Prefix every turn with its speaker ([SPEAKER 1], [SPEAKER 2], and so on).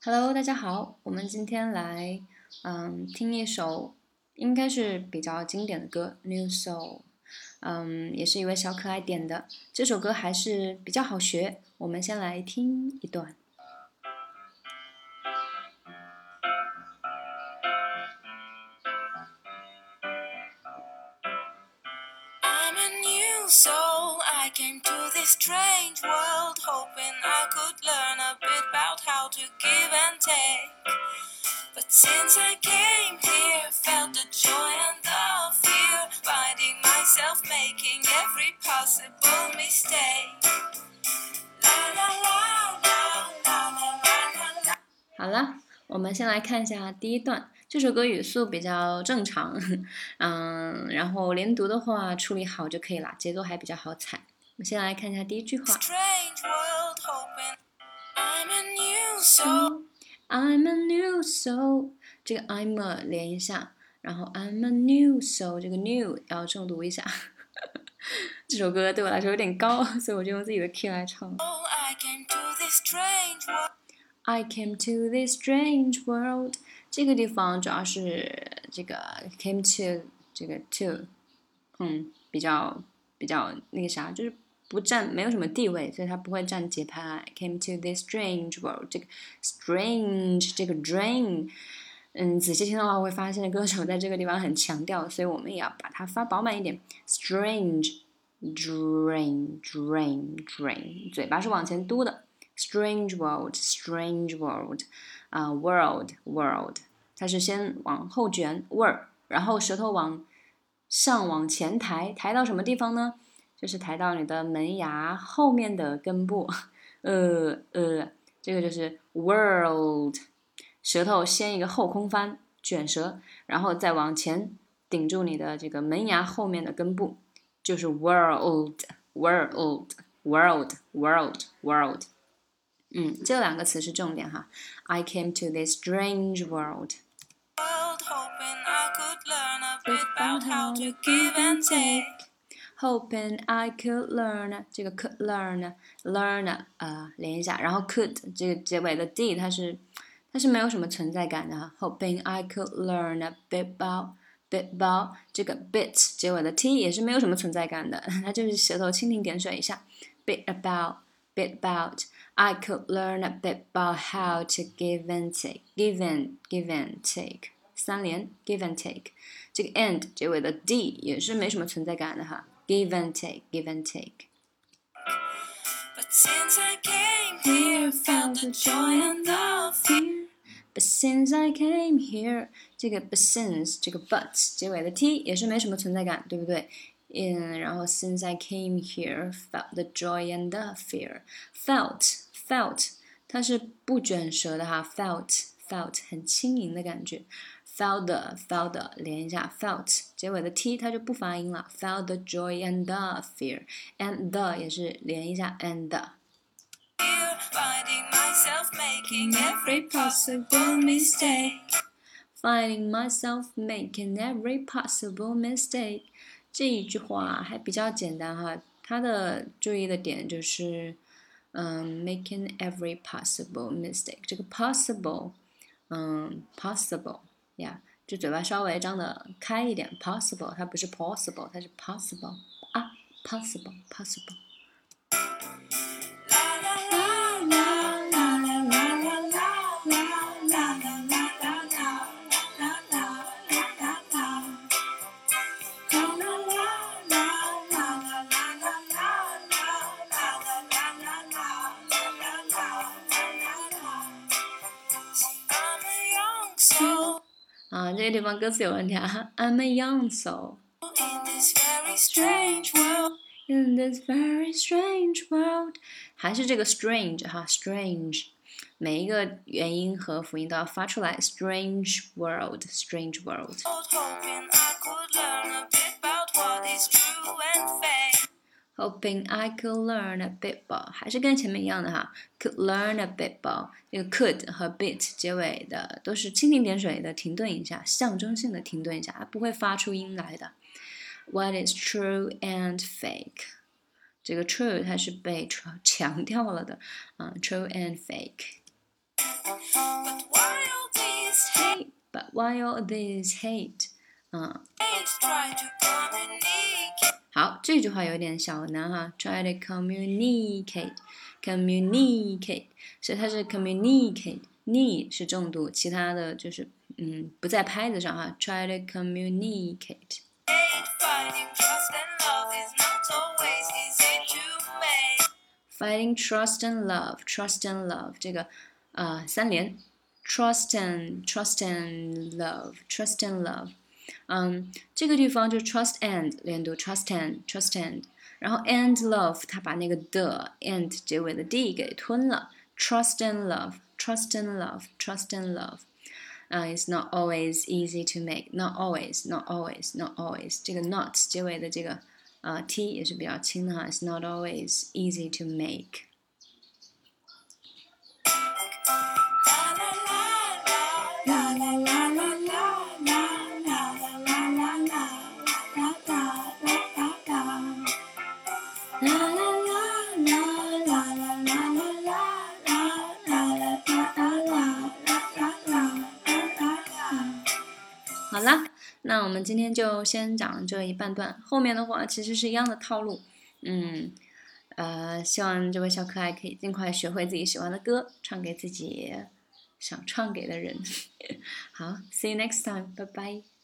[SPEAKER 1] Hello，大家好，我们今天来嗯听一首应该是比较经典的歌《New Soul》，嗯，也是一位小可爱点的。这首歌还是比较好学，我们先来听一段。
[SPEAKER 2] I'm a new soul. I came to this strange world hoping I could learn a bit about how to give and take. But since I came here, felt the joy and the fear, finding myself making every possible mistake. La la la la la la la la.
[SPEAKER 1] 好了，我们先来看一下第一段。这首歌语速比较正常，嗯，然后连读的话处理好就可以了，节奏还比较好踩。我们先来看一下第一句话。
[SPEAKER 2] Strange world hoping I'm a new soul.
[SPEAKER 1] I'm a new soul，这个 I'm a 连一下，然后 I'm a new soul，这个 new 要重读一下。这首歌对我来说有点高，所以我就用自己的 key 来唱。
[SPEAKER 2] I came to this strange world.
[SPEAKER 1] I came to this strange world，这个地方主要是这个 came to 这个 to，嗯，比较比较那个啥，就是 不占没有什么地位，所以它不会占节拍。Came to this strange world，这个 strange 这个 drain，嗯，仔细听的话会发现歌手在这个地方很强调，所以我们也要把它发饱满一点。Strange drain drain drain，嘴巴是往前嘟的。Strange world, strange world，啊、w o r l d world，它是先往后卷 word，然后舌头往上往前抬，抬到什么地方呢？就是抬到你的门牙后面的根部，呃呃，这个就是 world，舌头先一个后空翻卷舌，然后再往前顶住你的这个门牙后面的根部，就是 world world world world world。嗯，这两个词是重点哈。I came to this strange world.
[SPEAKER 2] world hoping I could learn a bit about how to give and take.
[SPEAKER 1] Hoping I could learn 这个 could learn learn 呃连一下，然后 could 这个结尾的 d 它是它是没有什么存在感的哈。Hoping I could learn a bit about bit about 这个 bit 结尾的 t 也是没有什么存在感的，它就是舌头蜻蜓点水一下。Bit about bit about I could learn a bit about how to give and take give and give and take 三连 give and take 这个 and 结尾的 d 也是没什么存在感的哈。Give and take, give and take.
[SPEAKER 2] But since I came here, found the joy and the fear.
[SPEAKER 1] But since I came here，这个 but since 这个 but 结尾的 t 也是没什么存在感，对不对？嗯，然后 since I came here, felt the joy and the fear. Felt, felt，它是不卷舌的哈，felt, felt 很轻盈的感觉。 Felt the, felt the 连一下，felt 结尾的 t 它就不发音了。Felt the joy and the fear, and the 也是连一下 and the。
[SPEAKER 2] Here, finding myself making every possible mistake.
[SPEAKER 1] Finding myself making every possible mistake，这一句话还比较简单哈，它的注意的点就是，嗯，making every possible mistake，这个 possible，嗯，possible 呀，就嘴巴稍微张的开一点，possible，它不是 possible，它是 possible 啊，possible，possible。啊，这个地方歌词有问题啊，I'm a young soul。
[SPEAKER 2] in this very strange world.
[SPEAKER 1] In this very strange world，还是这个 strange 哈，strange，每一个元音和辅音都要发出来。Strange world，strange world。
[SPEAKER 2] Hoping I could learn a bit
[SPEAKER 1] Hoping I could learn a bit about，还是跟前面一样的哈，could learn a bit about。这个 could 和 bit 结尾的都是蜻蜓点水的停顿一下，象征性的停顿一下，它不会发出音来的。What is true and fake？这个 true 它是被强强调了的，啊、t r u e and fake。 Hey, but why all this hate？嗯，
[SPEAKER 2] try to communicate.
[SPEAKER 1] 好，这句话有点小难哈。Try to communicate，communicate，所以它是 communicate，ne 是重读，其他的就是嗯不在拍子上哈。Try to communicate。
[SPEAKER 2] Finding trust and love is not always easy to make.
[SPEAKER 1] Fighting trust and love, trust and love 这个呃三连，trust and trust and love, trust and love， 嗯，这个地方就 trust and 连读，trust and trust and，然后 and love 它把那个的 and 结尾的 d 给吞了，trust and love, trust and love, trust and love。啊、i t s not always easy to make. Not always, not always, not always. 这个 not 结尾的这个呃 t 也是比较轻的哈。It's not always easy to make. 那我们今天就先讲这一半段，后面的话其实是一样的套路。嗯，呃，希望这位小可爱可以尽快学会自己喜欢的歌，唱给自己想唱给的人。好，see you next time，拜拜。